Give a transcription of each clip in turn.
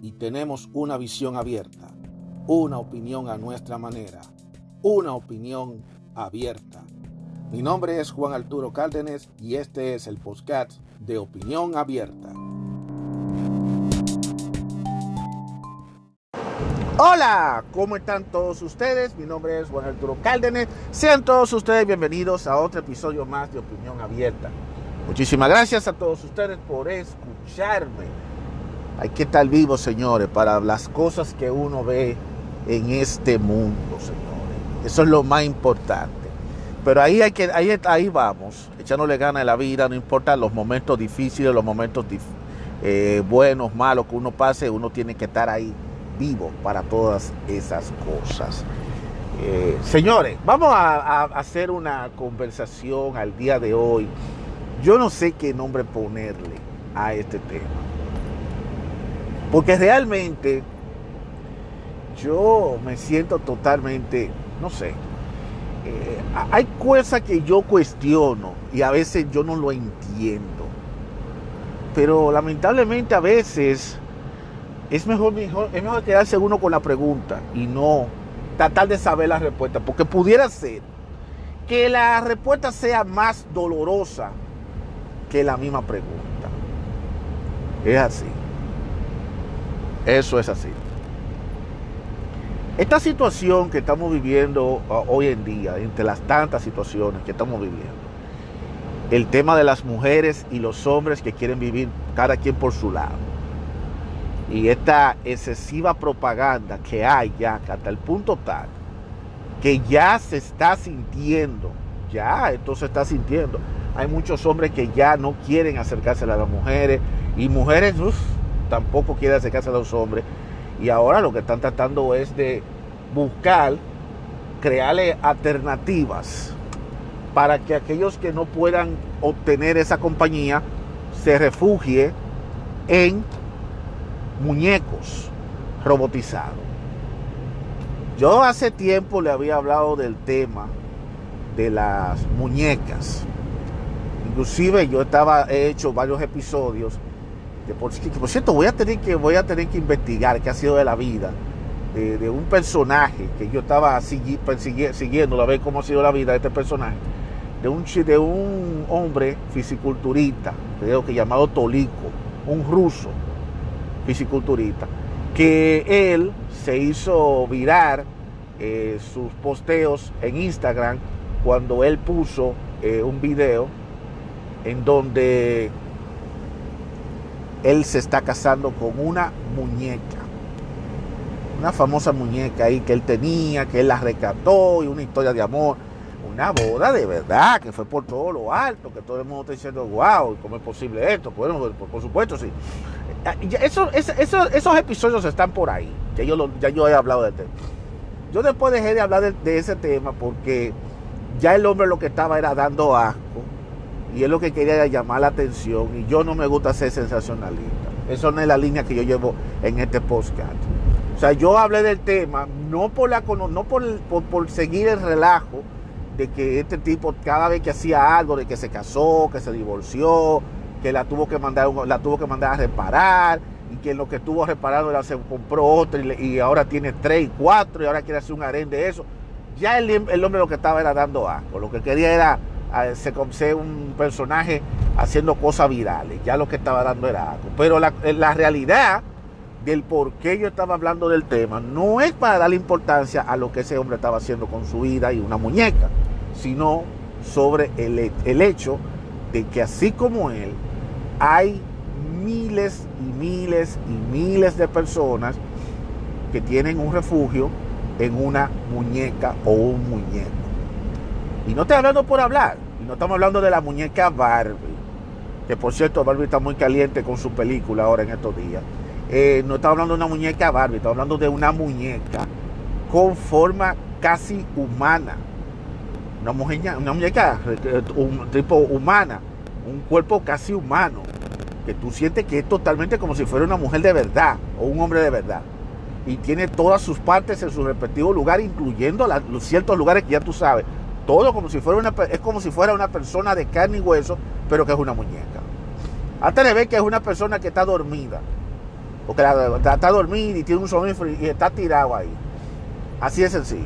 y tenemos una visión abierta, una opinión a nuestra manera, una opinión abierta. Mi nombre es Juan Arturo Cárdenas y este es el podcast de Opinión Abierta. Hola, ¿cómo están todos ustedes? Mi nombre es Juan Arturo Cárdenas. Sean todos ustedes bienvenidos a otro episodio más de Opinión Abierta. Muchísimas gracias a todos ustedes por escucharme. Hay que estar vivo, señores, para las cosas que uno ve en este mundo, señores. Eso es lo más importante. Pero ahí, hay que, ahí, ahí vamos, echándole ganas a la vida, no importa los momentos difíciles, los momentos eh, buenos, malos que uno pase, uno tiene que estar ahí vivo para todas esas cosas. Eh, señores, vamos a, hacer una conversación al día de hoy. Yo no sé qué nombre ponerle a este tema. Porque realmente yo me siento totalmente, no sé, eh, hay cosas que yo cuestiono y a veces yo no lo entiendo. Pero lamentablemente a veces es mejor, es mejor quedarse uno con la pregunta y no tratar de saber la respuesta, porque pudiera ser que la respuesta sea más dolorosa que la misma pregunta. Es así. Eso es así. Esta situación que estamos viviendo hoy en día, entre las tantas situaciones que estamos viviendo, el tema de las mujeres y los hombres que quieren vivir cada quien por su lado, y esta excesiva propaganda que hay ya hasta el punto tal que ya se está sintiendo, ya esto se está sintiendo. Hay muchos hombres que ya no quieren acercarse a las mujeres y mujeres tampoco quieren acercarse a los hombres. Y ahora lo que están tratando es de buscar, crearle alternativas para que aquellos que no puedan obtener esa compañía se refugie en muñecos robotizados. Yo hace tiempo le había hablado del tema de las muñecas. Inclusive yo estaba he hecho varios episodios por, cierto voy a tener que voy a tener que investigar qué ha sido de la vida de, un personaje que yo estaba siguiendo a ver cómo ha sido la vida de este personaje de un de un hombre fisiculturista creo que llamado Tolico un ruso fisiculturista, que él se hizo virar eh, sus posteos en Instagram cuando él puso eh, un video en donde él se está casando con una muñeca, una famosa muñeca ahí que él tenía, que él la rescató y una historia de amor, una boda de verdad, que fue por todo lo alto, que todo el mundo está diciendo, wow, ¿cómo es posible esto? Bueno, por supuesto, sí. Ah, eso, esos episodios están por ahí. Ya yo, ya yo he hablado de tema. Yo después dejé de hablar de, ese tema porque ya el hombre lo que estaba era dando asco y él lo que quería llamar la atención y yo no me gusta ser sensacionalista. Eso no es la línea que yo llevo en este podcast. O sea, yo hablé del tema no por la no por, por seguir el relajo de que este tipo cada vez que hacía algo, de que se casó, que se divorció, que la tuvo que mandar, la tuvo que mandar a reparar y que lo que estuvo reparando era, se compró otra y, ahora tiene tres y cuatro y ahora quiere hacer un harén de eso. Ya el, hombre lo que estaba era dando asco, lo que quería era ser un personaje haciendo cosas virales, ya lo que estaba dando era asco. Pero la, la realidad del por qué yo estaba hablando del tema no es para darle importancia a lo que ese hombre estaba haciendo con su vida y una muñeca, sino sobre el, el hecho de que así como él, hay miles y miles y miles de personas que tienen un refugio en una muñeca o un muñeco. Y no estoy hablando por hablar, y no estamos hablando de la muñeca Barbie, que por cierto Barbie está muy caliente con su película ahora en estos días. eh, no estamos hablando de una muñeca Barbie, estamos hablando de una muñeca con forma casi humana. Una una muñeca eh, un tipo humana, un cuerpo casi humano, que tú sientes que es totalmente como si fuera una mujer de verdad o un hombre de verdad. Y tiene todas sus partes en su respectivo lugar, incluyendo los ciertos lugares que ya tú sabes. Todo como si fuera una, es como si fuera una persona de carne y hueso, pero que es una muñeca. Hasta le ve que es una persona que está dormida. Porque está, dormida y tiene un somnífero y está tirado ahí. Así de sencillo.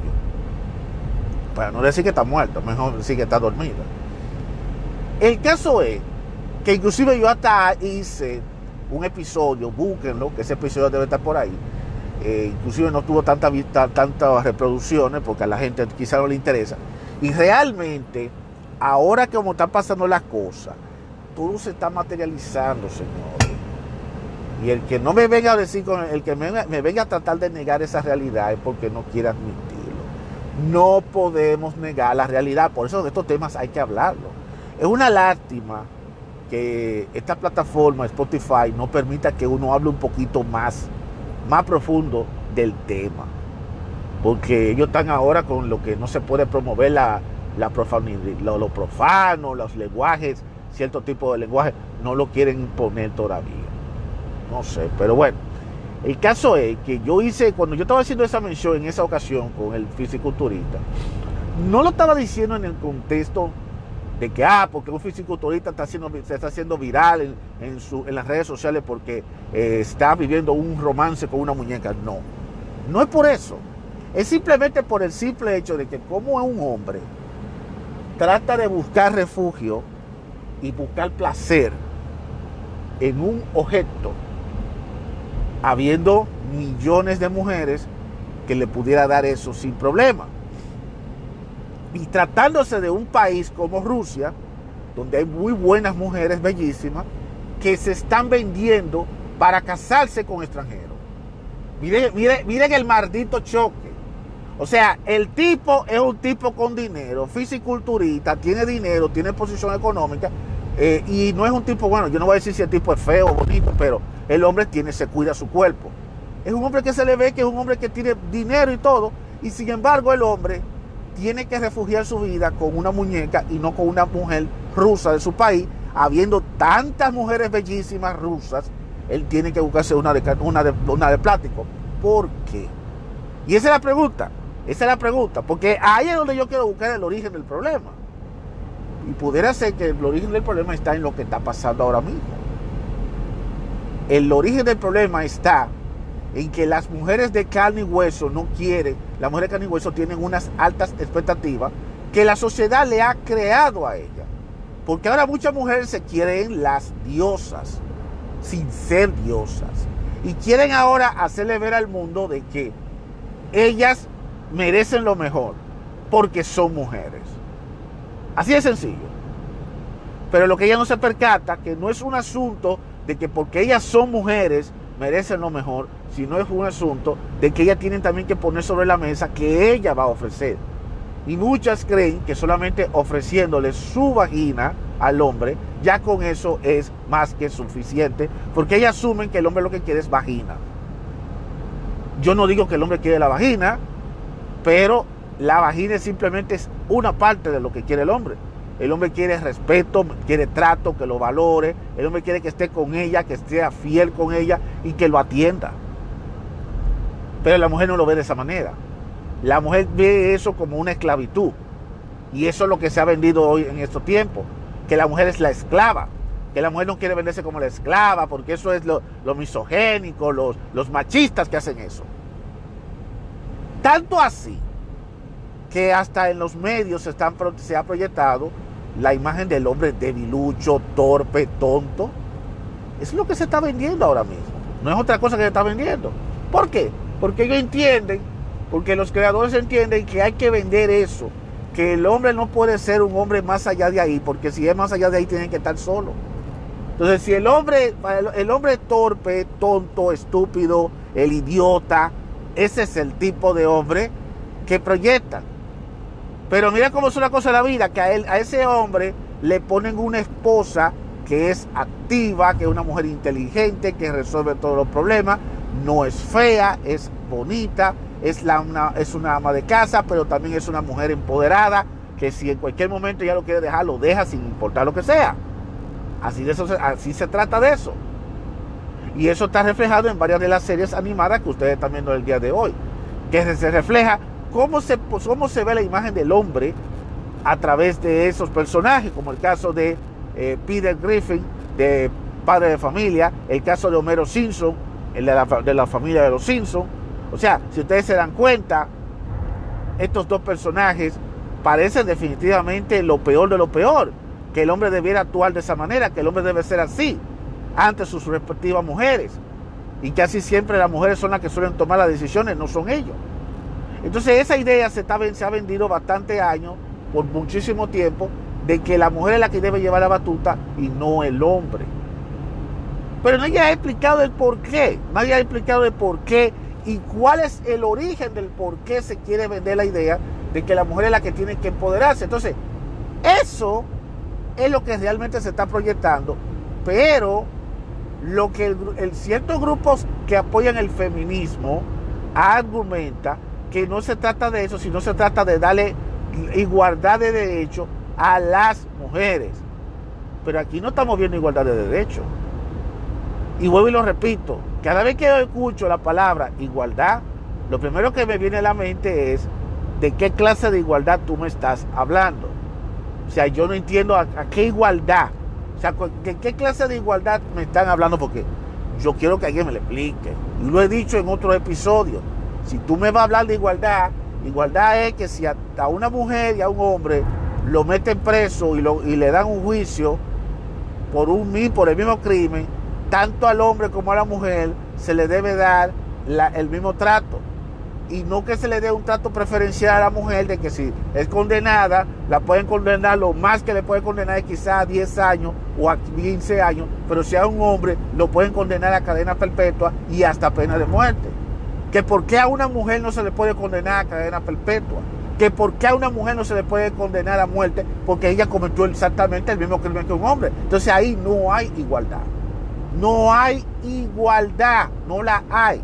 Para no decir que está muerto, mejor decir que está dormida. El caso es que inclusive yo hasta hice un episodio, búsquenlo, que ese episodio debe estar por ahí. Eh, inclusive no tuvo tanta tantas reproducciones porque a la gente quizá no le interesa. Y realmente, ahora como están pasando las cosas, todo se está materializando, señores. Y el que no me venga a decir, el que me, me venga a tratar de negar esa realidad es porque no quiere admitirlo. No podemos negar la realidad, por eso de estos temas hay que hablarlo. Es una lástima que esta plataforma Spotify no permita que uno hable un poquito más, más profundo del tema. Porque ellos están ahora con lo que no se puede promover la, la lo, lo profano, los lenguajes, cierto tipo de lenguaje, no lo quieren imponer todavía. No sé, pero bueno. El caso es que yo hice, cuando yo estaba haciendo esa mención en esa ocasión con el fisiculturista, no lo estaba diciendo en el contexto de que, ah, porque un fisiculturista está haciendo, se está haciendo viral en, su, en las redes sociales porque eh, está viviendo un romance con una muñeca. No, no es por eso. Es simplemente por el simple hecho de que como un hombre, trata de buscar refugio y buscar placer en un objeto habiendo millones de mujeres que le pudiera dar eso sin problema. Y tratándose de un país como Rusia, donde hay muy buenas mujeres bellísimas, que se están vendiendo para casarse con extranjeros. Miren el maldito choque. O sea, el tipo es un tipo con dinero, fisiculturista, tiene dinero, tiene posición económica, eh, y no es un tipo, bueno, yo no voy a decir si el tipo es feo o bonito, pero el hombre tiene, se cuida su cuerpo. Es un hombre que se le ve que es un hombre que tiene dinero y todo, y sin embargo el hombre tiene que refugiar su vida con una muñeca y no con una mujer rusa de su país, habiendo tantas mujeres bellísimas rusas, él tiene que buscarse una de, una de, una de plástico. ¿Por qué? Y esa es la pregunta, esa es la pregunta, porque ahí es donde yo quiero buscar el origen del problema. Y pudiera ser que el origen del problema está en lo que está pasando ahora mismo. El origen del problema está en que las mujeres de carne y hueso no quieren, las mujeres de carne y hueso tienen unas altas expectativas que la sociedad le ha creado a ella. Porque ahora muchas mujeres se quieren las diosas, sin ser diosas. Y quieren ahora hacerle ver al mundo de que ellas merecen lo mejor, porque son mujeres. Así de sencillo. Pero lo que ella no se percata, que no es un asunto de que porque ellas son mujeres merecen lo mejor, sino es un asunto de que ellas tienen también que poner sobre la mesa que ella va a ofrecer. Y muchas creen que solamente ofreciéndole su vagina al hombre, ya con eso es más que suficiente, porque ellas asumen que el hombre lo que quiere es vagina. Yo no digo que el hombre quiere la vagina, pero la vagina simplemente es una parte de lo que quiere el hombre. El hombre quiere respeto, quiere trato, que lo valore. El hombre quiere que esté con ella, que sea fiel con ella y que lo atienda. Pero la mujer no lo ve de esa manera. La mujer ve eso como una esclavitud. Y eso es lo que se ha vendido hoy en estos tiempos. Que la mujer es la esclava. Que la mujer no quiere venderse como la esclava, porque eso es lo, misogénico, los, los machistas que hacen eso. Tanto así que hasta en los medios se, están, ha proyectado la imagen del hombre debilucho, torpe, tonto. Es lo que se está vendiendo ahora mismo. No es otra cosa que se está vendiendo. ¿Por qué? Porque ellos entienden, porque los creadores entienden que hay que vender eso. Que el hombre no puede ser un hombre más allá de ahí, porque si es más allá de ahí tiene que estar solo. Entonces, si el hombre, el hombre torpe, tonto, estúpido, el idiota, ese es el tipo de hombre que proyectan. Pero mira cómo es una cosa de la vida, que a, él, a ese hombre le ponen una esposa que es activa, que es una mujer inteligente, que resuelve todos los problemas, no es fea, es bonita, es, la, una, es una ama de casa, pero también es una mujer empoderada, que si en cualquier momento ya lo quiere dejar, lo deja sin importar lo que sea. Así, de eso, así se trata de eso. Y eso está reflejado en varias de las series animadas que ustedes están viendo el día de hoy. Que se refleja cómo se, cómo se ve la imagen del hombre a través de esos personajes, como el caso de eh, Peter Griffin, de Padre de Familia, el caso de Homero Simpson, el de la, de la familia de los Simpsons. O sea, si ustedes se dan cuenta, estos dos personajes parecen definitivamente lo peor de lo peor, que el hombre debiera actuar de esa manera, que el hombre debe ser así ante sus respectivas mujeres. Y casi siempre las mujeres son las que suelen tomar las decisiones, no son ellos. Entonces esa idea se, está, se ha vendido bastante años, por muchísimo tiempo, de que la mujer es la que debe llevar la batuta y no el hombre. Pero nadie ha explicado el por qué, nadie ha explicado el por qué y cuál es el origen del por qué se quiere vender la idea de que la mujer es la que tiene que empoderarse. Entonces, eso es lo que realmente se está proyectando pero lo que ciertos grupos que apoyan el feminismo argumenta que no se trata de eso, sino se trata de darle igualdad de derechos a las mujeres. Pero aquí no estamos viendo igualdad de derechos. Y vuelvo y lo repito, cada vez que yo escucho la palabra igualdad, lo primero que me viene a la mente es de qué clase de igualdad tú me estás hablando. O sea, yo no entiendo a qué igualdad sea, ¿de qué clase de igualdad me están hablando? Porque yo quiero que alguien me lo explique. Y lo he dicho en otros episodios. Si tú me vas a hablar de igualdad, igualdad es que si a, una mujer y a un hombre lo meten preso y, le dan un juicio por, un, por el mismo crimen, tanto al hombre como a la mujer se le debe dar el mismo trato y no que se le dé un trato preferencial a la mujer de que si es condenada, la pueden condenar lo más que le puede condenar es quizás a 10 años o a 15 años, pero si a un hombre lo pueden condenar a cadena perpetua y hasta pena de muerte. Que por qué a una mujer no se le puede condenar a cadena perpetua. Que por qué a una mujer no se le puede condenar a muerte porque ella cometió exactamente el mismo crimen que un hombre. Entonces ahí no hay igualdad. No hay igualdad, no la hay.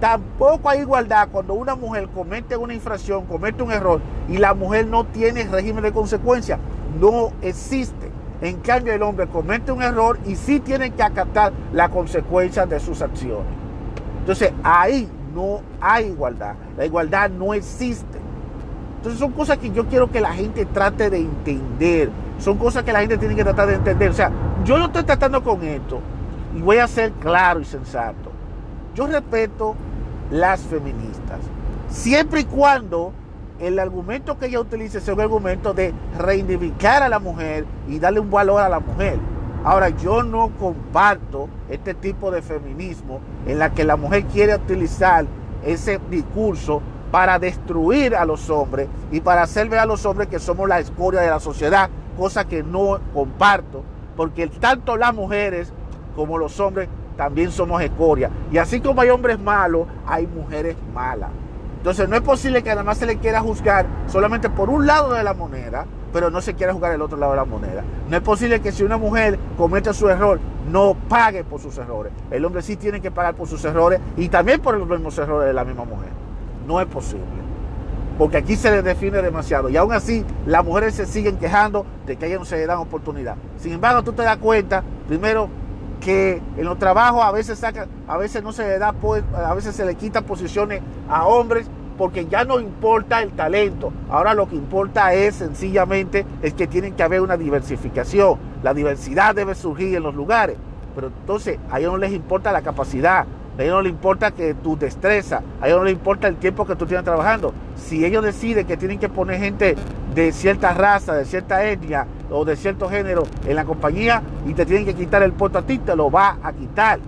Tampoco hay igualdad cuando una mujer comete una infracción, comete un error y la mujer no tiene régimen de consecuencia. No existe. En cambio, el hombre comete un error y sí tiene que acatar la consecuencia de sus acciones. Entonces, ahí no hay igualdad. La igualdad no existe. Entonces, son cosas que yo quiero que la gente trate de entender. Son cosas que la gente tiene que tratar de entender. O sea, yo lo estoy tratando con esto y voy a ser claro y sensato. Yo respeto las feministas, siempre y cuando el argumento que ella utilice sea un argumento de reivindicar a la mujer y darle un valor a la mujer. Ahora, yo no comparto este tipo de feminismo en la que la mujer quiere utilizar ese discurso para destruir a los hombres y para hacer ver a los hombres que somos la escoria de la sociedad, cosa que no comparto, porque tanto las mujeres como los hombres también somos escoria. Y así como hay hombres malos, hay mujeres malas. Entonces no es posible que además se le quiera juzgar solamente por un lado de la moneda, pero no se quiera juzgar el otro lado de la moneda. No es posible que si una mujer comete su error, no pague por sus errores. El hombre sí tiene que pagar por sus errores y también por los mismos errores de la misma mujer. No es posible. Porque aquí se le define demasiado. Y aún así, las mujeres se siguen quejando de que a ellas no se le dan oportunidad. Sin embargo, tú te das cuenta, primero, que en los trabajos a veces saca, a veces no se le da, a veces se le quita posiciones a hombres porque ya no importa el talento. Ahora lo que importa es sencillamente es que tienen que haber una diversificación. La diversidad debe surgir en los lugares. Pero entonces a ellos no les importa la capacidad, a ellos no les importa que tu destreza, a ellos no les importa el tiempo que tú tienes trabajando. Si ellos deciden que tienen que poner gente de cierta raza, de cierta etnia o de cierto género en la compañía y te tienen que quitar el puesto a ti, te lo va a quitar.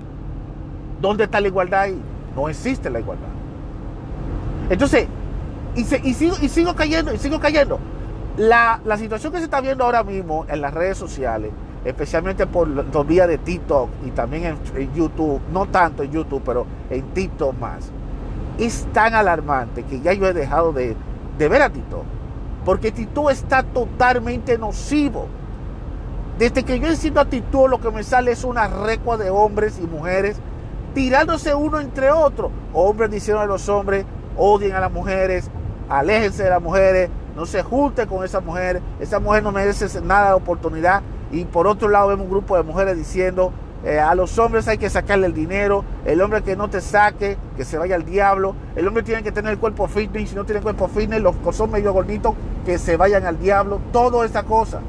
¿Dónde está la igualdad ahí? No existe la igualdad. Entonces, y, sigo, y sigo cayendo, y sigo cayendo. La, situación que se está viendo ahora mismo en las redes sociales especialmente por los días de TikTok y también en, YouTube, no tanto en YouTube, pero en TikTok más, es tan alarmante que ya yo he dejado de, ver a TikTok. Porque TikTok está totalmente nocivo. Desde que yo enciendo actitud, lo que me sale es una recua de hombres y mujeres tirándose uno entre otros. Hombres diciendo a los hombres, odien a las mujeres, aléjense de las mujeres, no se junten con esas mujeres, esa mujer no merece nada de oportunidad. Y por otro lado vemos un grupo de mujeres diciendo, eh, a los hombres hay que sacarle el dinero, el hombre que no te saque, que se vaya al diablo, el hombre tiene que tener el cuerpo fitness, si no tiene cuerpo fitness, los que son medio gorditos, que se vayan al diablo, toda esa cosa.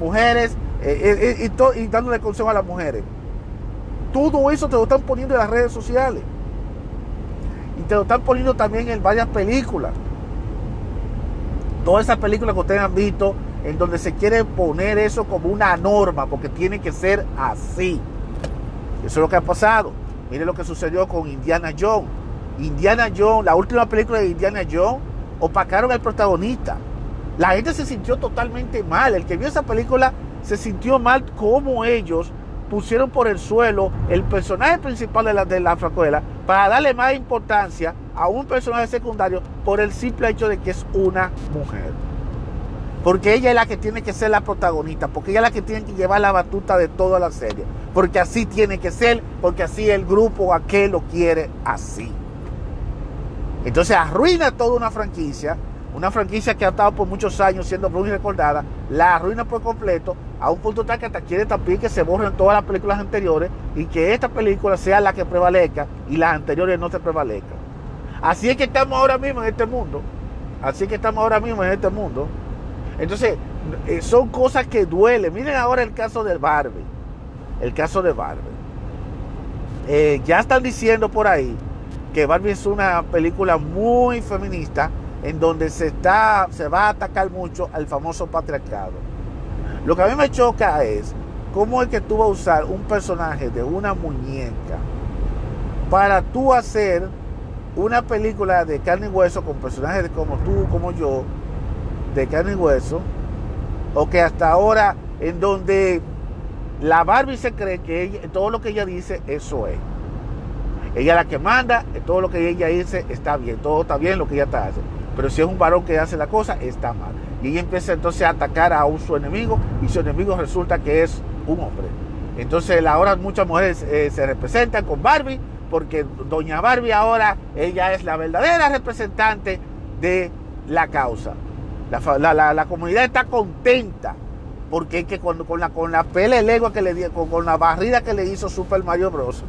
Mujeres, eh, eh, y, y dándole consejo a las mujeres. Todo eso te lo están poniendo en las redes sociales. Y te lo están poniendo también en varias películas. Todas esas películas que ustedes han visto en donde se quiere poner eso como una norma, porque tiene que ser así. Eso es lo que ha pasado. Mire lo que sucedió con Indiana Jones. Indiana Jones, la última película de Indiana Jones, opacaron al protagonista. La gente se sintió totalmente mal. El que vio esa película se sintió mal como ellos pusieron por el suelo el personaje principal de la, de la fracuela para darle más importancia a un personaje secundario por el simple hecho de que es una mujer. Porque ella es la que tiene que ser la protagonista, porque ella es la que tiene que llevar la batuta de toda la serie. Porque así tiene que ser, porque así el grupo aquel lo quiere así. Entonces arruina toda una franquicia una franquicia que ha estado por muchos años siendo muy recordada, la arruina por completo, a un punto tal que hasta quiere también que se borren todas las películas anteriores y que esta película sea la que prevalezca y las anteriores no se prevalezcan. Así es que estamos ahora mismo en este mundo. Así es que estamos ahora mismo en este mundo. Entonces, eh, son cosas que duelen. Miren ahora el caso de Barbie. El caso de Barbie. Eh, ya están diciendo por ahí que Barbie es una película muy feminista en donde se, está, se va a atacar mucho al famoso patriarcado. Lo que a mí me choca es cómo es que tú vas a usar un personaje de una muñeca para tú hacer una película de carne y hueso con personajes como tú, como yo, de carne y hueso, o que hasta ahora en donde la Barbie se cree que todo lo que ella dice, eso es. Ella es la que manda, todo lo que ella dice está bien, todo está bien lo que ella está haciendo. Pero si es un varón que hace la cosa, está mal. Y ella empieza entonces a atacar a su enemigo y su enemigo resulta que es un hombre. Entonces ahora muchas mujeres eh, se representan con Barbie porque doña Barbie ahora ella es la verdadera representante de la causa. La, comunidad está contenta porque es que con, con la, con la pele legua que le dio, con, la barrida que le hizo Super Mario Bros.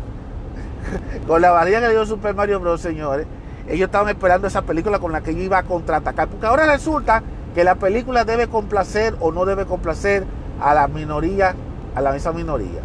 con la barrida que le dio Super Mario Bros, señores, ellos estaban esperando esa película con la que yo iba a contraatacar. Porque ahora resulta que la película debe complacer o no debe complacer a la minoría, a la misma minoría.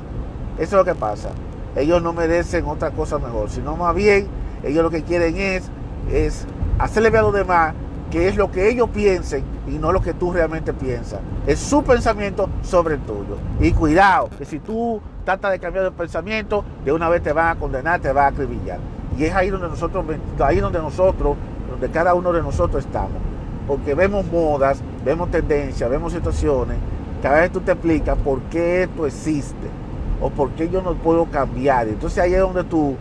Eso es lo que pasa. Ellos no merecen otra cosa mejor, sino más bien ellos lo que quieren es, es hacerle ver a los demás que es lo que ellos piensen y no lo que tú realmente piensas. Es su pensamiento sobre el tuyo. Y cuidado, que si tú tratas de cambiar de pensamiento, de una vez te van a condenar, te van a acribillar. Y es ahí donde nosotros, ahí donde nosotros, donde cada uno de nosotros estamos. Porque vemos modas, vemos tendencias, vemos situaciones. Cada vez tú te explicas por qué esto existe o por qué yo no puedo cambiar. Entonces ahí es donde tú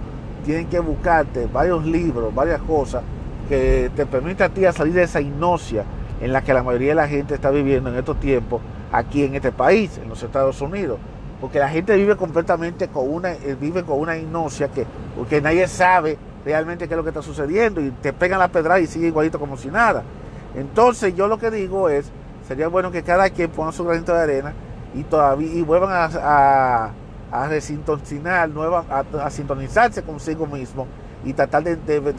tienes que buscarte varios libros, varias cosas que te permitan a ti salir de esa hipnosia en la que la mayoría de la gente está viviendo en estos tiempos aquí en este país, en los Estados Unidos porque la gente vive completamente con una, eh, vive con una que porque nadie sabe realmente qué es lo que está sucediendo y te pegan la pedra y sigue igualito como si nada. Entonces yo lo que digo es, sería bueno que cada quien ponga su granito de arena y todavía y vuelvan a, a, a resintonizar, a, sintonizarse consigo mismo y tratar de,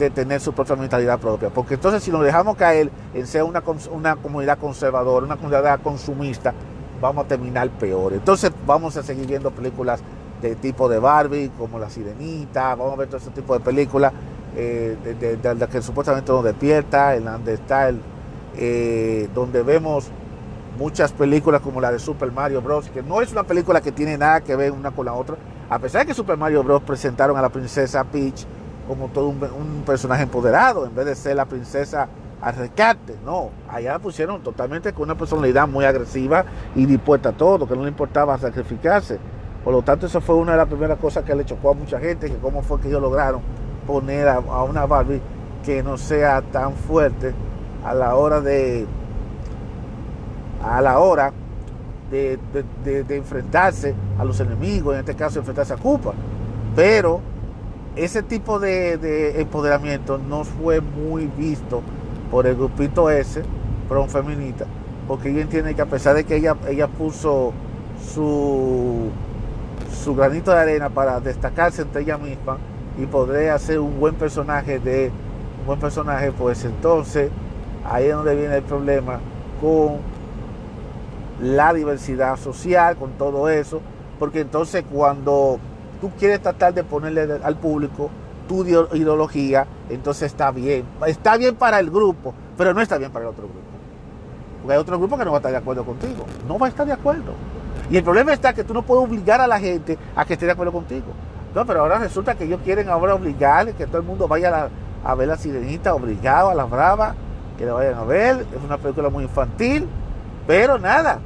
tener su propia mentalidad propia. Porque entonces si nos dejamos caer en ser una, una comunidad conservadora, una comunidad consumista, vamos a terminar peor. Entonces vamos a seguir viendo películas de tipo de Barbie, como La Sirenita, vamos a ver todo ese tipo de películas eh, de, que supuestamente nos despierta, en donde está el, eh, donde vemos muchas películas como la de Super Mario Bros., que no es una película que tiene nada que ver una con la otra, a pesar de que Super Mario Bros. presentaron a la princesa Peach como todo un, personaje empoderado, en vez de ser la princesa al rescate. No, allá la pusieron totalmente con una personalidad muy agresiva y dispuesta a todo, que no le importaba sacrificarse. Por lo tanto, eso fue una de las primeras cosas que le chocó a mucha gente, que cómo fue que ellos lograron poner a, una Barbie que no sea tan fuerte a la hora de a la hora de, enfrentarse a los enemigos, en este caso enfrentarse a Cuba. Pero ese tipo de, empoderamiento no fue muy visto por el grupito ese, un feminista, porque ella entiende que a pesar de que ella, ella puso su, su granito de arena para destacarse entre ella misma y poder hacer un buen personaje de un buen personaje, pues entonces ahí es donde viene el problema con la diversidad social, con todo eso, porque entonces cuando tú quieres tratar de ponerle al público tu ideología, entonces está bien. Está bien para el grupo, pero no está bien para el otro grupo. Porque hay otro grupo que no va a estar de acuerdo contigo. No va a estar de acuerdo. Y el problema está que tú no puedes obligar a la gente a que esté de acuerdo contigo. No, pero ahora resulta que ellos quieren ahora obligar que todo el mundo vaya a, ver la sirenita obligado a la brava, que la vayan a ver. Es una película muy infantil, pero nada.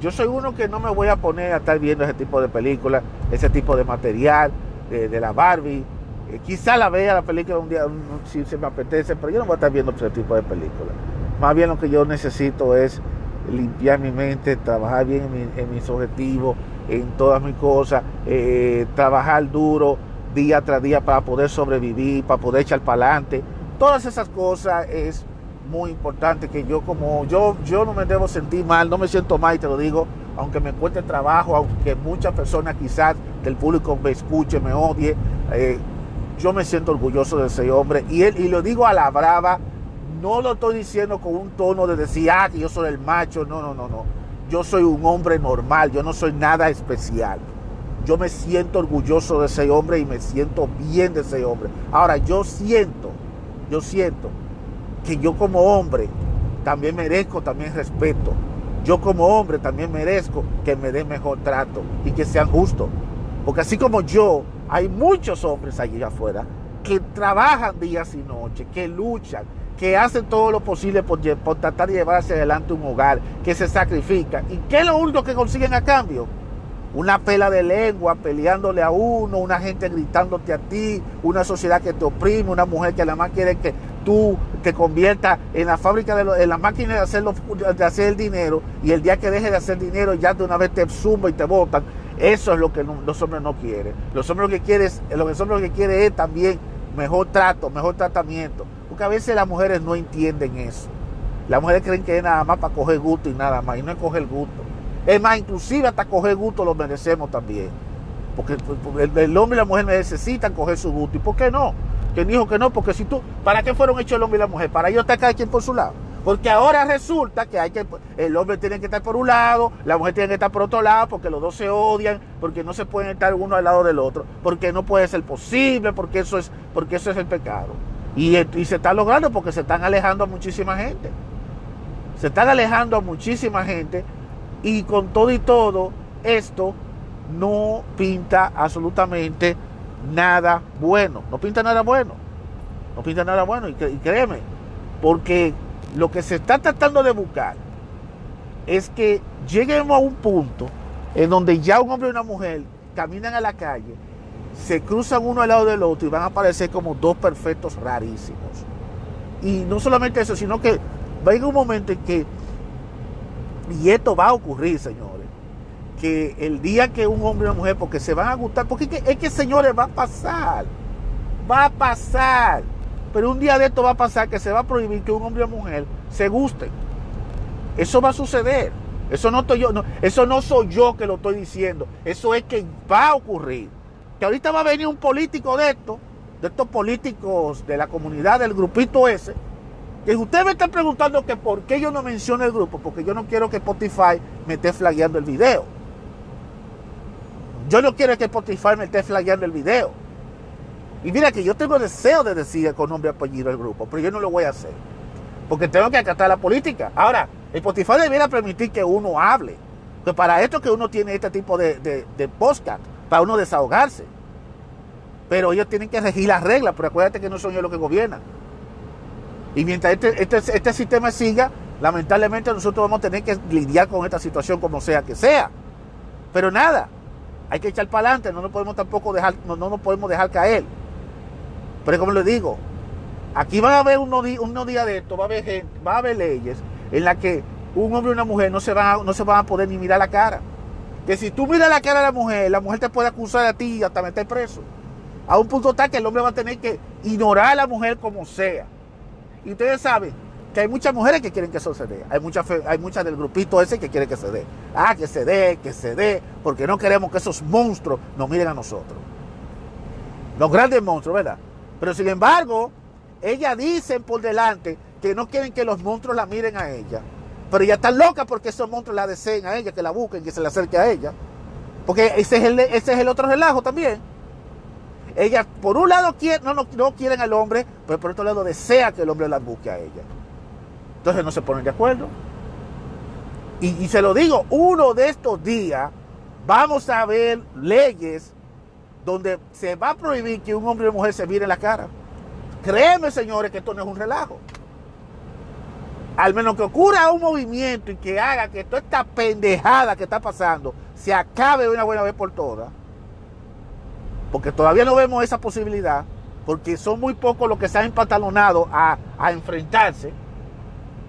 Yo soy uno que no me voy a poner a estar viendo ese tipo de películas, ese tipo de material, de, la Barbie. Eh, quizá la vea la película un día si se me apetece, pero yo no voy a estar viendo ese tipo de películas. Más bien lo que yo necesito es limpiar mi mente, trabajar bien en, mis objetivos, en todas mis cosas, eh, trabajar duro día tras día para poder sobrevivir, para poder echar para adelante. Todas esas cosas es muy importante que yo como yo yo no me debo sentir mal, no me siento mal te lo digo, aunque me encuentre trabajo, aunque muchas personas quizás del público me escuche, me odie, eh, yo me siento orgulloso de ese hombre y él y lo digo a la brava no lo estoy diciendo con un tono de decir, ah, que yo soy el macho. No, no, no, no. Yo soy un hombre normal, yo no soy nada especial. Yo me siento orgulloso de ese hombre y me siento bien de ese hombre. Ahora, yo siento, yo siento que yo como hombre también merezco también respeto. Yo como hombre también merezco que me den mejor trato y que sean justos. Porque así como yo, hay muchos hombres allí afuera que trabajan días y noches, que luchan, que hacen todo lo posible por, tratar de llevarse adelante un hogar, que se sacrifican. ¿Y qué es lo único que consiguen a cambio? Una pela de lengua peleándole a uno, una gente gritándote a ti, una sociedad que te oprime, una mujer que además quiere que tú te conviertas en la fábrica, de en la máquina de, hacerlo, de hacer el dinero y el día que deje de hacer dinero ya de una vez te zumba y te botan. Eso es lo que los hombres no quieren. Los hombres lo que quieren, los hombres lo que quieren es también mejor trato, mejor tratamiento porque a veces las mujeres no entienden eso. Las mujeres creen que es nada más para coger gusto y nada más, y no es coger gusto. Es más, inclusive hasta coger gusto lo merecemos también. Porque el, hombre y la mujer necesitan coger su gusto. ¿Y por qué no? ¿Quién dijo que no? Porque si tú, ¿para qué fueron hechos el hombre y la mujer? Para ellos está cada quien por su lado. Porque ahora resulta que hay que el hombre tiene que estar por un lado, la mujer tiene que estar por otro lado, porque los dos se odian, porque no se pueden estar uno al lado del otro, porque no puede ser posible, porque eso es, porque eso es el pecado. Y, se está logrando porque se están alejando a muchísima gente. Se están alejando a muchísima gente y con todo y todo esto no pinta absolutamente nada bueno. No pinta nada bueno. No pinta nada bueno. Y, créeme, porque lo que se está tratando de buscar es que lleguemos a un punto en donde ya un hombre y una mujer caminan a la calle se cruzan uno al lado del otro y van a aparecer como dos perfectos rarísimos. Y no solamente eso, sino que va a llegar un momento en que, y esto va a ocurrir, señores, que el día que un hombre y una mujer, porque se van a gustar, porque es que, es que señores, va a pasar, va a pasar, pero un día de esto va a pasar que se va a prohibir que un hombre y una mujer se gusten. Eso va a suceder. Eso no, estoy yo, no, eso no soy yo que lo estoy diciendo. Eso es que va a ocurrir que ahorita va a venir un político de esto, de estos políticos de la comunidad del grupito ese, que usted me está preguntando que por qué yo no menciono el grupo, porque yo no quiero que Spotify me esté flagueando el video. Yo no quiero que Spotify me esté flagueando el video. Y mira que yo tengo deseo de decir con nombre y apellido el grupo, pero yo no lo voy a hacer. Porque tengo que acatar la política. Ahora, Spotify debiera permitir que uno hable. Que para esto que uno tiene este tipo de, de, de podcast para uno desahogarse. Pero ellos tienen que regir las reglas, pero acuérdate que no son ellos los que gobiernan. Y mientras este, este, este, sistema siga, lamentablemente nosotros vamos a tener que lidiar con esta situación como sea que sea. Pero nada, hay que echar para adelante, no nos podemos tampoco dejar, no, no nos podemos dejar caer. Pero como les digo, aquí va a haber unos, unos días de esto, va a haber gente, va a haber leyes en las que un hombre y una mujer no se van a, no se van a poder ni mirar la cara. Que si tú miras la cara de la mujer, la mujer te puede acusar a ti y hasta meter preso. A un punto tal que el hombre va a tener que ignorar a la mujer como sea. Y ustedes saben que hay muchas mujeres que quieren que eso se dé. Hay muchas, hay muchas del grupito ese que quieren que se dé. Ah, que se dé, que se dé, porque no queremos que esos monstruos nos miren a nosotros. Los grandes monstruos, ¿verdad? Pero sin embargo, ellas dicen por delante que no quieren que los monstruos la miren a ella. Pero ella está loca porque esos monstruos la deseen a ella, que la busquen, que se le acerque a ella. Porque ese es el, ese es el otro relajo también. Ella, por un lado, quiere, no, no, quieren al hombre, pero por otro lado, desea que el hombre la busque a ella. Entonces no se ponen de acuerdo. Y, se lo digo, uno de estos días vamos a ver leyes donde se va a prohibir que un hombre y una mujer se miren la cara. Créeme, señores, que esto no es un relajo al menos que ocurra un movimiento y que haga que toda esta pendejada que está pasando se acabe de una buena vez por todas, porque todavía no vemos esa posibilidad, porque son muy pocos los que se han empantalonado a enfrentarse,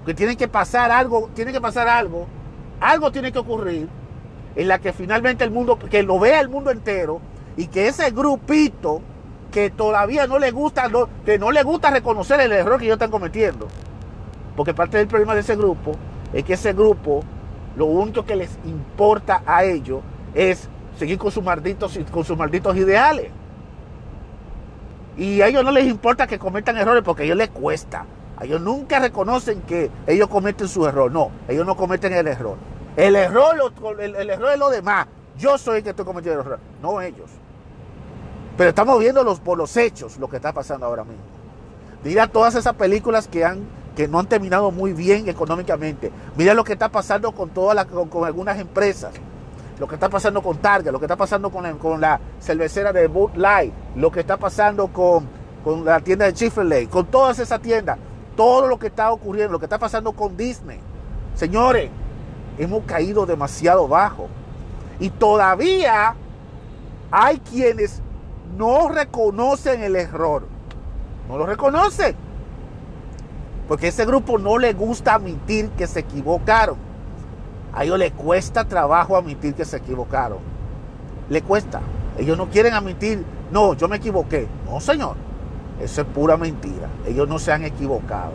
que tienen que pasar algo, tiene que pasar algo, algo tiene que ocurrir en la que finalmente el mundo, que lo vea el mundo entero y que ese grupito que todavía no le gusta, que no le gusta reconocer el error que ellos están cometiendo, porque parte del problema de ese grupo es que ese grupo, lo único que les importa a ellos es seguir con sus malditos, con sus malditos ideales. Y a ellos no les importa que cometan errores porque a ellos les cuesta. Ellos nunca reconocen que ellos cometen su error. No, ellos no cometen el error. El error, el, error es lo demás. Yo soy el que estoy cometiendo el error, no ellos. Pero estamos viendo los, por los hechos lo que está pasando ahora mismo. Mira todas esas películas que han que no han terminado muy bien económicamente. Mira lo que está pasando con todas con, algunas empresas. Lo que está pasando con Target, lo que está pasando con, con la cervecera de Bud Light, lo que está pasando con, con la tienda de Chick-fil-A, con todas esas tiendas, todo lo que está ocurriendo, lo que está pasando con Disney. Señores, hemos caído demasiado bajo. Y todavía hay quienes no reconocen el error. No lo reconocen. Porque ese grupo no le gusta admitir que se equivocaron. A ellos les cuesta trabajo admitir que se equivocaron. Le cuesta. Ellos no quieren admitir, no, yo me equivoqué. No, señor. Eso es pura mentira. Ellos no se han equivocado.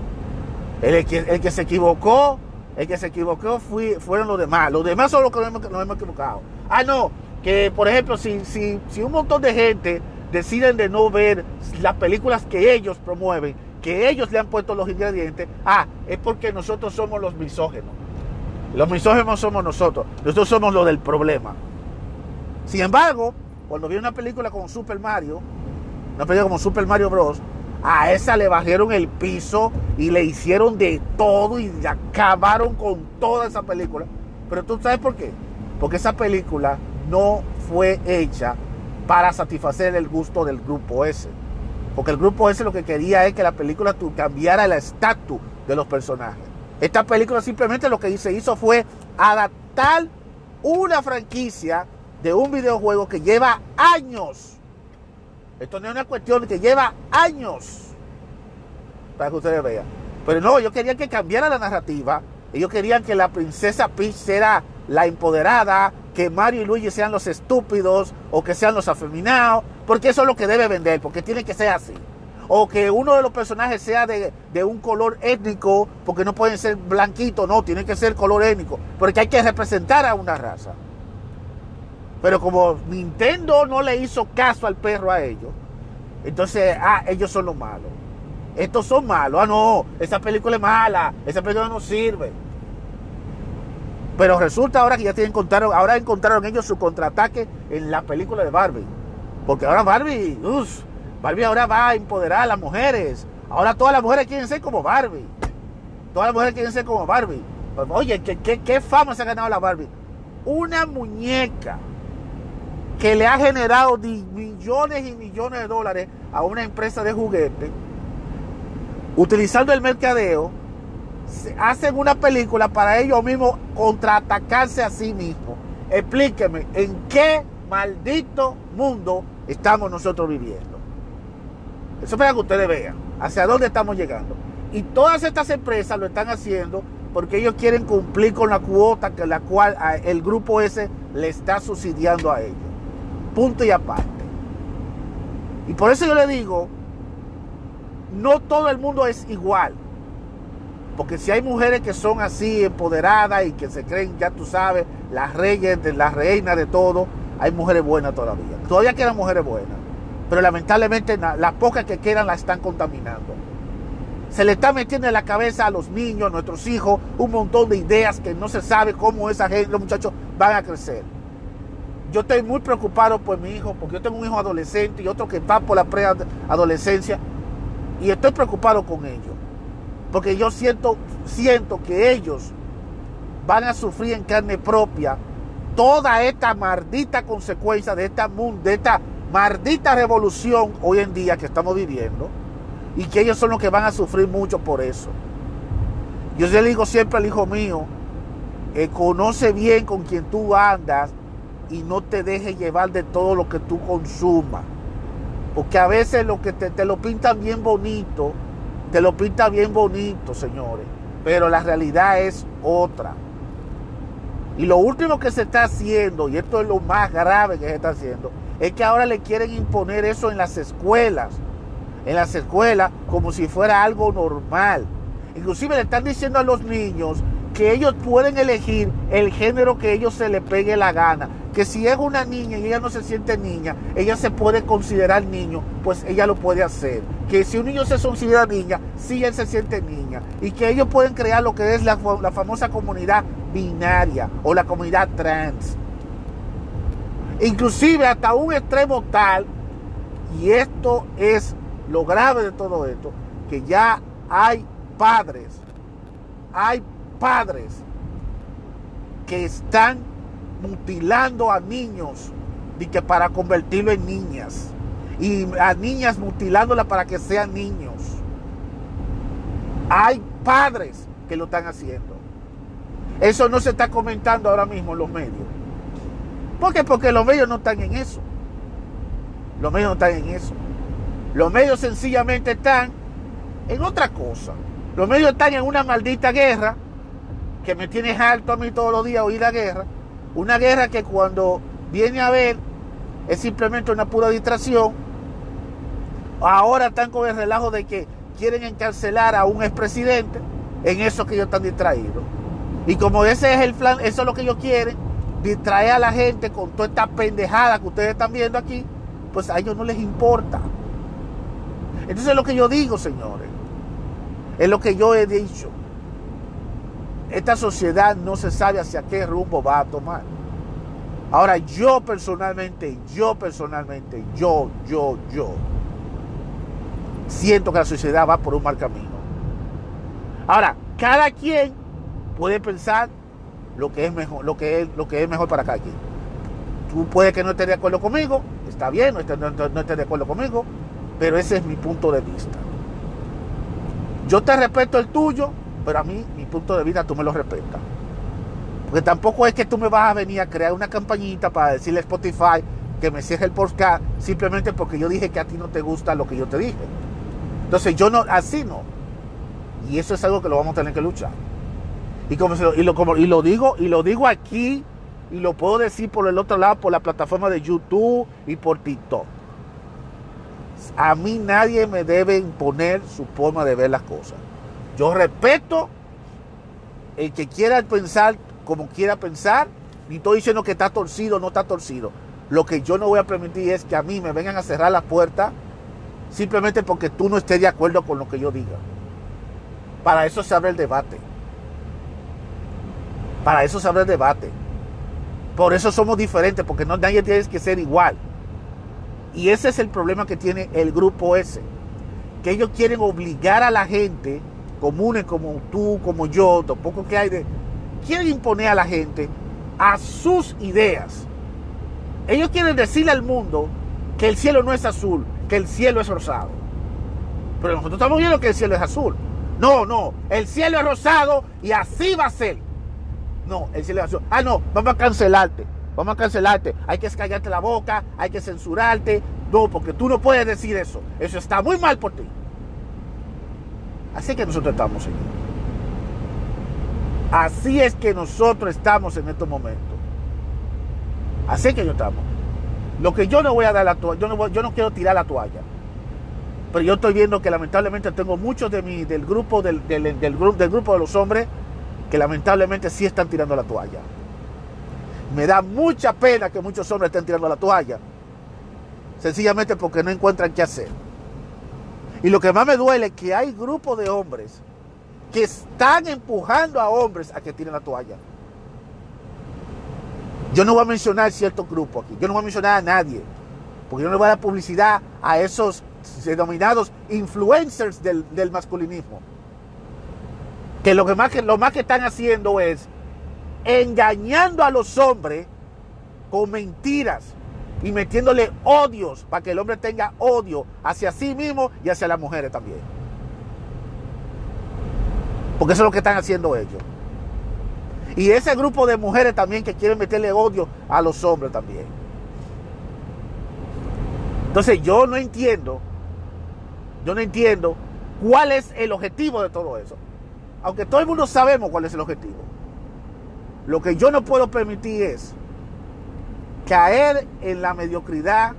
El, que, se equivocó, el que se equivocó fueron los demás. Los demás son los que nos hemos, equivocado. Ah, no, que por ejemplo, si, si, si un montón de gente deciden de no ver las películas que ellos promueven, que ellos le han puesto los ingredientes, ah, es porque nosotros somos los misógenos. Los misógenos somos nosotros, nosotros somos los del problema. Sin embargo, cuando vi una película como Super Mario, una película como Super Mario Bros., a esa le bajaron el piso y le hicieron de todo y acabaron con toda esa película. Pero tú sabes por qué? Porque esa película no fue hecha para satisfacer el gusto del grupo ese. Porque el grupo ese lo que quería es que la película cambiara el estatus de los personajes. Esta película simplemente lo que se hizo fue adaptar una franquicia de un videojuego que lleva años. Esto no es una cuestión que lleva años. Para que ustedes vean. Pero no, ellos querían que cambiara la narrativa. Ellos querían que la princesa Peach sea la empoderada, que Mario y Luigi sean los estúpidos o que sean los afeminados, porque eso es lo que debe vender, porque tiene que ser así. O que uno de los personajes sea de, un color étnico, porque no pueden ser blanquitos, no, tiene que ser color étnico, porque hay que representar a una raza. Pero como Nintendo no le hizo caso al perro a ellos, entonces, ah, ellos son los malos. Estos son malos. Ah, no, esa película es mala, esa película no sirve. Pero resulta ahora que ya tienen, encontraron, ahora encontraron ellos su contraataque en la película de Barbie. Porque ahora Barbie, uff, Barbie ahora va a empoderar a las mujeres. Ahora todas las mujeres quieren ser como Barbie. Todas las mujeres quieren ser como Barbie. Oye, ¿qué, qué, fama se ha ganado la Barbie? Una muñeca que le ha generado millones y millones de dólares a una empresa de juguetes, utilizando el mercadeo hacen una película para ellos mismos contraatacarse a sí mismos. Explíqueme, ¿en qué maldito mundo estamos nosotros viviendo? Eso para que ustedes vean hacia dónde estamos llegando. Y todas estas empresas lo están haciendo porque ellos quieren cumplir con la cuota que la cual el grupo ese le está subsidiando a ellos. Punto y aparte. Y por eso yo le digo, no todo el mundo es igual. Porque si hay mujeres que son así empoderadas y que se creen, ya tú sabes, las reyes, de, las reinas de todo, hay mujeres buenas todavía. Todavía quedan mujeres buenas. Pero lamentablemente las pocas que quedan las están contaminando. Se le está metiendo en la cabeza a los niños, a nuestros hijos, un montón de ideas que no se sabe cómo esa gente, los muchachos van a crecer. Yo estoy muy preocupado por mi hijo, porque yo tengo un hijo adolescente y otro que va por la preadolescencia, y estoy preocupado con ellos. Porque yo siento, siento que ellos van a sufrir en carne propia toda esta maldita consecuencia de esta, de esta maldita revolución hoy en día que estamos viviendo y que ellos son los que van a sufrir mucho por eso. Yo le digo siempre al hijo mío, eh, conoce bien con quien tú andas y no te dejes llevar de todo lo que tú consumas. Porque a veces lo que te, lo pintan bien bonito te lo pinta bien bonito, señores, pero la realidad es otra. Y lo último que se está haciendo, y esto es lo más grave que se está haciendo, es que ahora le quieren imponer eso en las escuelas. En las escuelas como si fuera algo normal. Inclusive le están diciendo a los niños que ellos pueden elegir el género que ellos se les pegue la gana. Que si es una niña y ella no se siente niña, ella se puede considerar niño, pues ella lo puede hacer que si un niño se considera niña, sí él se siente niña. Y que ellos pueden crear lo que es la, famosa comunidad binaria o la comunidad trans. Inclusive hasta un extremo tal, y esto es lo grave de todo esto, que ya hay padres, hay padres que están mutilando a niños y que para convertirlo en niñas y a niñas mutilándolas para que sean niños. Hay padres que lo están haciendo. Eso no se está comentando ahora mismo en los medios. ¿Por qué? Porque los medios no están en eso. Los medios no están en eso. Los medios sencillamente están en otra cosa. Los medios están en una maldita guerra que me tiene alto a mí todos los días oír la guerra. Una guerra que cuando viene a ver es simplemente una pura distracción Ahora están con el relajo de que quieren encarcelar a un expresidente en eso que ellos están distraídos. Y como ese es el plan, eso es lo que ellos quieren, distraer a la gente con toda esta pendejada que ustedes están viendo aquí, pues a ellos no les importa. Entonces es lo que yo digo, señores. Es lo que yo he dicho. Esta sociedad no se sabe hacia qué rumbo va a tomar. Ahora yo personalmente, yo personalmente, yo, yo, yo, siento que la sociedad va por un mal camino. Ahora, cada quien puede pensar lo que es mejor, lo que es, mejor para cada quien. Tú puedes que no estés de acuerdo conmigo, está bien, no estés, no estés de acuerdo conmigo, pero ese es mi punto de vista. Yo te respeto el tuyo, pero a mí mi punto de vista tú me lo respetas. Porque tampoco es que tú me vas a venir a crear una campañita para decirle a Spotify que me cierre el podcast simplemente porque yo dije que a ti no te gusta lo que yo te dije. Entonces yo no, así no. Y eso es algo que lo vamos a tener que luchar. Y, como, y, lo, como, y lo digo, y lo digo aquí, y lo puedo decir por el otro lado, por la plataforma de YouTube y por TikTok. A mí nadie me debe imponer su forma de ver las cosas. Yo respeto el que quiera pensar como quiera pensar, ni estoy diciendo que está torcido o no está torcido. Lo que yo no voy a permitir es que a mí me vengan a cerrar la puerta simplemente porque tú no estés de acuerdo con lo que yo diga. Para eso se abre el debate. Para eso se abre el debate. Por eso somos diferentes, porque no nadie tiene que ser igual. Y ese es el problema que tiene el grupo ese. Que ellos quieren obligar a la gente, comunes como tú, como yo, tampoco que hay de. Quieren imponer a la gente a sus ideas. Ellos quieren decirle al mundo que el cielo no es azul, que el cielo es rosado. Pero nosotros estamos viendo que el cielo es azul. No, no, el cielo es rosado y así va a ser. No, el cielo es azul. Ah, no, vamos a cancelarte. Vamos a cancelarte. Hay que escallarte la boca, hay que censurarte. No, porque tú no puedes decir eso. Eso está muy mal por ti. Así que nosotros estamos, Señor. Así es que nosotros estamos en estos momentos. Así es que yo estamos. Lo que yo no voy a dar la toalla, yo no, yo no quiero tirar la toalla. Pero yo estoy viendo que lamentablemente tengo muchos de mi, del grupo del, del, del, grupo, del grupo de los hombres que lamentablemente sí están tirando la toalla. Me da mucha pena que muchos hombres estén tirando la toalla. Sencillamente porque no encuentran qué hacer. Y lo que más me duele es que hay grupos de hombres que están empujando a hombres a que tiren la toalla. Yo no voy a mencionar ciertos grupos aquí, yo no voy a mencionar a nadie, porque yo no voy a dar publicidad a esos denominados influencers del, del masculinismo. Que lo, que más que lo más que están haciendo es engañando a los hombres con mentiras y metiéndole odios para que el hombre tenga odio hacia sí mismo y hacia las mujeres también. Porque eso es lo que están haciendo ellos. Y ese grupo de mujeres también que quieren meterle odio a los hombres también. Entonces yo no entiendo, yo no entiendo cuál es el objetivo de todo eso. Aunque todo el mundo sabemos cuál es el objetivo. Lo que yo no puedo permitir es caer en la mediocridad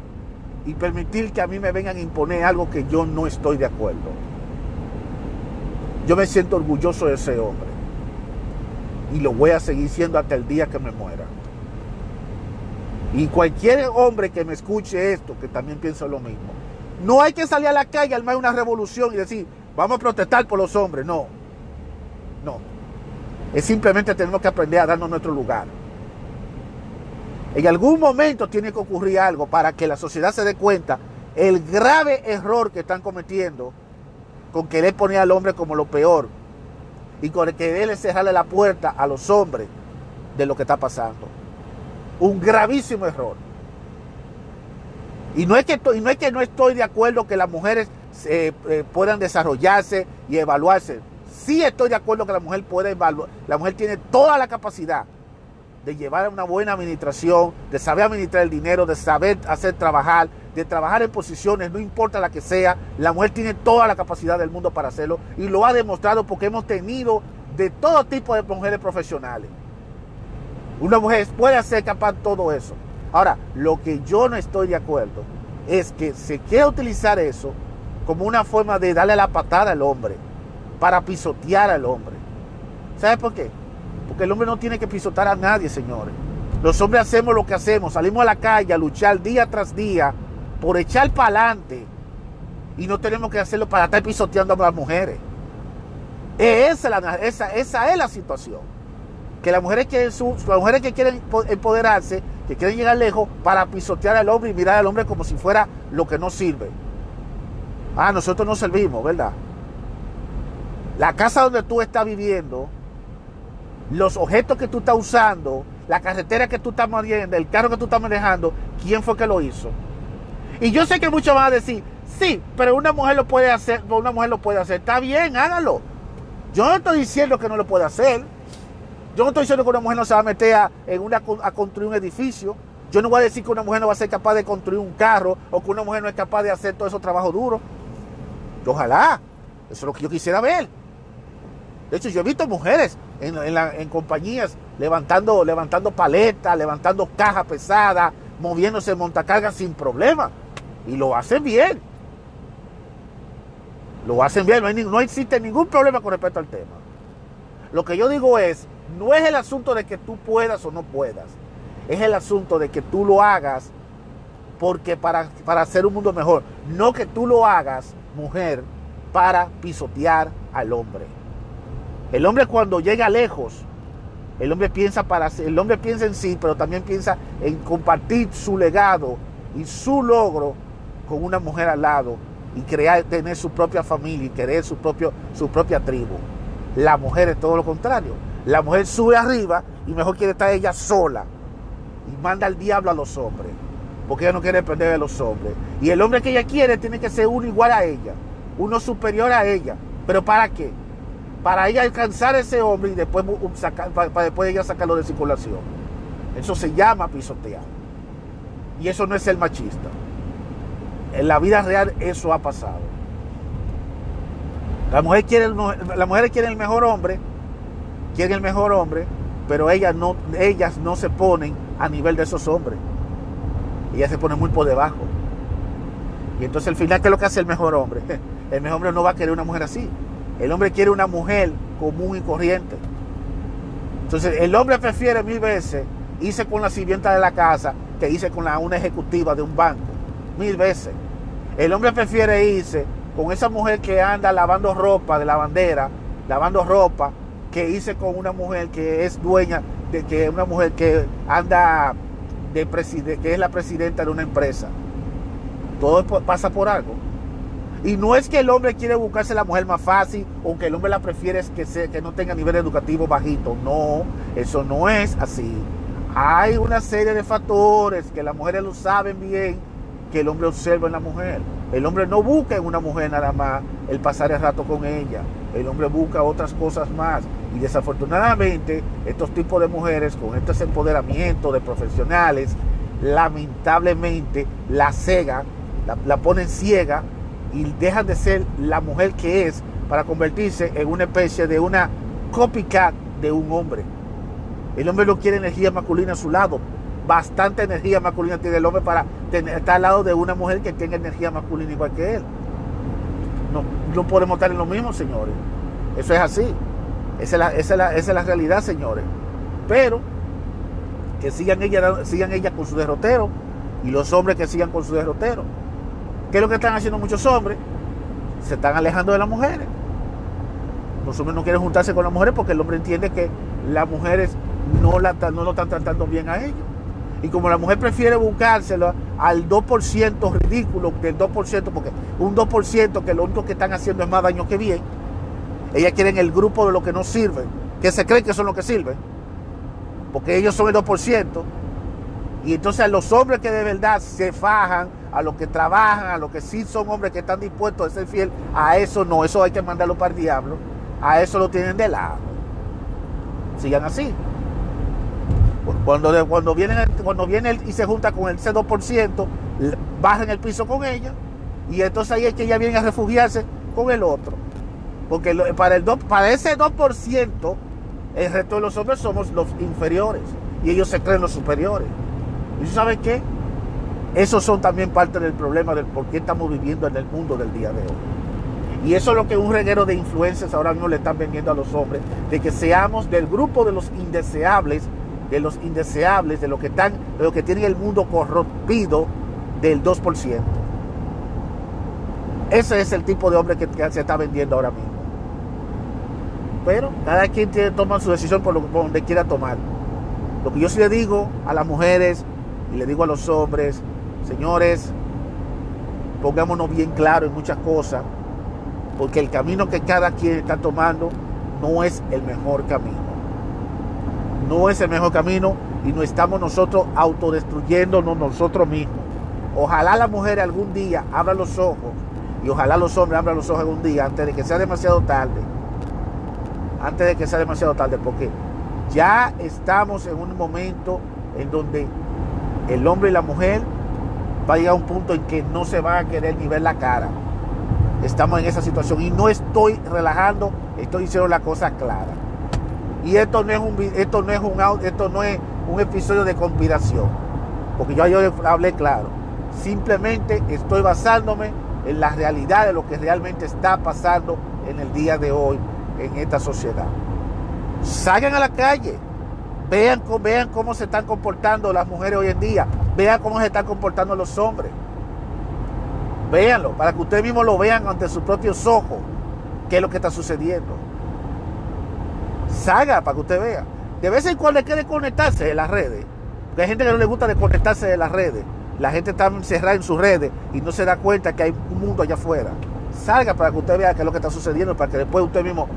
y permitir que a mí me vengan a imponer algo que yo no estoy de acuerdo. Yo me siento orgulloso de ese hombre. Y lo voy a seguir siendo hasta el día que me muera. Y cualquier hombre que me escuche esto, que también piensa lo mismo. No hay que salir a la calle armar una revolución y decir, vamos a protestar por los hombres. No. No. Es simplemente tenemos que aprender a darnos nuestro lugar. En algún momento tiene que ocurrir algo para que la sociedad se dé cuenta el grave error que están cometiendo con querer poner al hombre como lo peor y con querer cerrarle la puerta a los hombres de lo que está pasando. Un gravísimo error. Y no es que, no estoy de acuerdo que las mujeres eh, eh, puedan desarrollarse y evaluarse. Sí estoy de acuerdo que la mujer puede evaluar. La mujer tiene toda la capacidad de llevar una buena administración, de saber administrar el dinero, de saber hacer trabajar, de trabajar en posiciones, no importa la que sea, la mujer tiene toda la capacidad del mundo para hacerlo y lo ha demostrado porque hemos tenido de todo tipo de mujeres profesionales. Una mujer puede ser capaz de todo eso. Ahora, lo que yo no estoy de acuerdo es que se quiere utilizar eso como una forma de darle la patada al hombre, para pisotear al hombre. ¿Sabe por qué? Porque el hombre no tiene que pisotar a nadie, señores. Los hombres hacemos lo que hacemos, salimos a la calle a luchar día tras día por echar para adelante y no tenemos que hacerlo para estar pisoteando a las mujeres. Esa es la, esa, esa es la situación. Que las mujeres, quieren las mujeres que quieren empoderarse, que quieren llegar lejos para pisotear al hombre y mirar al hombre como si fuera lo que no sirve. Ah, nosotros no servimos, ¿verdad? La casa donde tú estás viviendo los objetos que tú estás usando, la carretera que tú estás moviendo, el carro que tú estás manejando, ¿quién fue que lo hizo? Y yo sé que muchos van a decir, sí, pero una mujer lo puede hacer, una mujer lo puede hacer. Está bien, hágalo. Yo no estoy diciendo que no lo pueda hacer. Yo no estoy diciendo que una mujer no se va a meter a, construir un edificio. Yo no voy a decir que una mujer no va a ser capaz de construir un carro o que una mujer no es capaz de hacer todo esos trabajos duros. Ojalá. Eso es lo que yo quisiera ver. De hecho, yo he visto mujeres en, compañías levantando, levantando paletas, levantando cajas pesadas, moviéndose en montacargas sin problema. Y lo hacen bien. Lo hacen bien, no, no existe ningún problema con respecto al tema. Lo que yo digo es, no es el asunto de que tú puedas o no puedas, es el asunto de que tú lo hagas porque para, para hacer un mundo mejor, no que tú lo hagas, mujer, para pisotear al hombre. El hombre cuando llega lejos, el hombre piensa para el hombre piensa en sí, pero también piensa en compartir su legado y su logro con una mujer al lado y crear tener su propia familia y querer su propio su propia tribu. La mujer es todo lo contrario. La mujer sube arriba y mejor quiere estar ella sola y manda al diablo a los hombres, porque ella no quiere depender de los hombres. Y el hombre que ella quiere tiene que ser uno igual a ella, uno superior a ella. ¿Pero para qué? Para ella alcanzar ese hombre y después para, después ella sacarlo de circulación. Eso se llama pisotear. Y eso no es ser machista. En la vida real eso ha pasado. La mujer quiere, la mujer quiere el mejor hombre quieren el mejor hombre, pero ellas no, ellas no se ponen a nivel de esos hombres. Ellas se ponen muy por debajo. Y entonces al final, ¿qué es lo que hace el mejor hombre? El mejor hombre no va a querer una mujer así. El hombre quiere una mujer común y corriente. Entonces el hombre prefiere mil veces irse con la sirvienta de la casa que irse con una ejecutiva de un banco. Mil veces. El hombre prefiere irse con esa mujer que anda lavando ropa de la bandera, lavando ropa, que irse con una mujer que es dueña, de que una mujer que anda de que es la presidenta de una empresa. Todo pasa por algo. Y no es que el hombre quiere buscarse la mujer más fácil o que el hombre la prefiere que, sea, que no tenga nivel educativo bajito. No, eso no es así. Hay una serie de factores que las mujeres lo saben bien, que el hombre observa en la mujer. El hombre no busca en una mujer nada más el pasar el rato con ella. El hombre busca otras cosas más. Y desafortunadamente, estos tipos de mujeres con este empoderamiento de profesionales, lamentablemente la cega, la, la ponen ciega y dejan de ser la mujer que es para convertirse en una especie de una copycat de un hombre. El hombre no quiere energía masculina a su lado. Bastante energía masculina tiene el hombre para estar al lado de una mujer que tenga energía masculina igual que él. No, no podemos estar en lo mismo, señores. Eso es así. Esa es la, esa es la, realidad, señores. Pero que sigan ella, sigan ella con su derrotero y los hombres que sigan con su derrotero. ¿Qué es lo que están haciendo muchos hombres? Se están alejando de las mujeres. Los hombres no quieren juntarse con las mujeres porque el hombre entiende que las mujeres no, la, no lo están tratando bien a ellos. Y como la mujer prefiere buscárselo al 2% ridículo del 2%, porque un 2% que lo único que están haciendo es más daño que bien, ellas quieren el grupo de los que no sirven, que se creen que son los que sirven, porque ellos son el 2%. Y entonces a los hombres que de verdad se fajan, a los que trabajan, a los que sí son hombres que están dispuestos a ser fiel, a eso no, eso hay que mandarlo para el diablo, a eso lo tienen de lado. Sigan así. Cuando, cuando, vienen, cuando viene y se junta con el C2%, bajan el piso con ella y entonces ahí es que ella viene a refugiarse con el otro. Porque para, el para ese 2%, el resto de los hombres somos los inferiores y ellos se creen los superiores. ¿Y saben qué? Esos son también parte del problema del por qué estamos viviendo en el mundo del día de hoy. Y eso es lo que un reguero de influencias ahora mismo le están vendiendo a los hombres, de que seamos del grupo de los indeseables, de los indeseables, de lo que están, de lo que tiene el mundo corrompido del 2%. Ese es el tipo de hombre que, se está vendiendo ahora mismo. Pero cada quien tiene, toma su decisión por donde quiera tomar. Lo que yo sí le digo a las mujeres y le digo a los hombres, señores, pongámonos bien claro en muchas cosas, porque el camino que cada quien está tomando no es el mejor camino. No es el mejor camino y no estamos nosotros autodestruyéndonos nosotros mismos. Ojalá la mujer algún día abra los ojos y ojalá los hombres abran los ojos algún día antes de que sea demasiado tarde. Antes de que sea demasiado tarde, porque ya estamos en un momento en donde el hombre y la mujer va a llegar un punto en que no se van a querer ni ver la cara. Estamos en esa situación y no estoy relajando, estoy diciendo la cosa clara. Y esto no es un esto no es un esto no es un episodio de conspiración, porque yo, yo hablé claro. Simplemente estoy basándome en la realidad de lo que realmente está pasando en el día de hoy en esta sociedad. Salgan a la calle, vean, vean cómo se están comportando las mujeres hoy en día, vean cómo se están comportando los hombres. Véanlo, para que ustedes mismos lo vean ante sus propios ojos, qué es lo que está sucediendo. Salga para que usted vea. De vez en cuando hay que desconectarse de las redes. Porque hay gente que no le gusta desconectarse de las redes. La gente está encerrada en sus redes y no se da cuenta que hay un mundo allá afuera. Salga para que usted vea qué es lo que está sucediendo, para que después usted mismo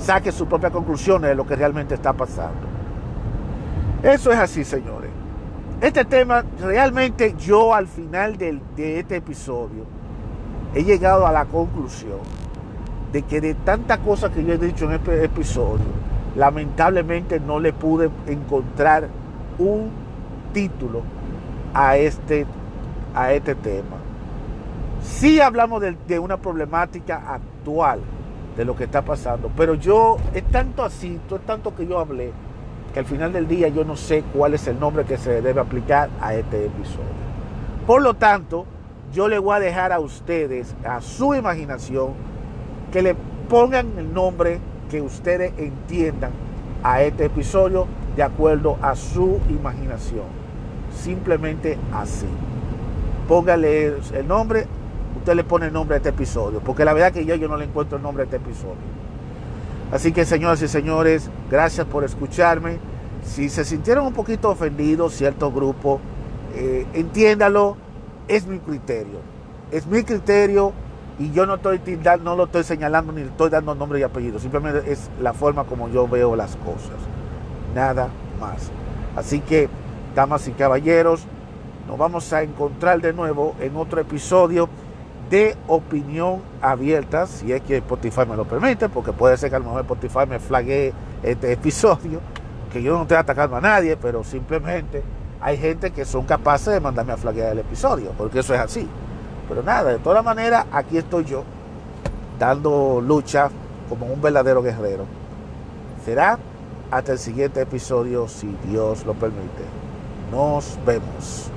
saque sus propias conclusiones de lo que realmente está pasando. Eso es así, señores. Este tema, realmente yo al final de, este episodio he llegado a la conclusión de que de tantas cosas que yo he dicho en este episodio, lamentablemente no le pude encontrar un título a este, a este tema. Sí hablamos de, una problemática actual de lo que está pasando. Pero yo, es tanto así, es tanto que yo hablé, que al final del día yo no sé cuál es el nombre que se debe aplicar a este episodio. Por lo tanto, yo le voy a dejar a ustedes, a su imaginación, que le pongan el nombre que ustedes entiendan a este episodio de acuerdo a su imaginación. Simplemente así. Póngale el nombre, usted le pone el nombre a este episodio, porque la verdad que yo, yo no le encuentro el nombre a este episodio. Así que señoras y señores, gracias por escucharme. Si se sintieron un poquito ofendidos cierto grupo, eh, entiéndalo, es mi criterio. Es mi criterio y yo no, estoy, no lo estoy señalando ni estoy dando nombre y apellido. Simplemente es la forma como yo veo las cosas. Nada más. Así que, damas y caballeros, nos vamos a encontrar de nuevo en otro episodio de opinión abierta, si es que Spotify me lo permite, porque puede ser que a lo mejor Spotify me flague este episodio, que yo no estoy atacando a nadie, pero simplemente hay gente que son capaces de mandarme a flaguear el episodio, porque eso es así. Pero nada, de todas maneras, aquí estoy yo, dando lucha como un verdadero guerrero. Será hasta el siguiente episodio, si Dios lo permite. Nos vemos.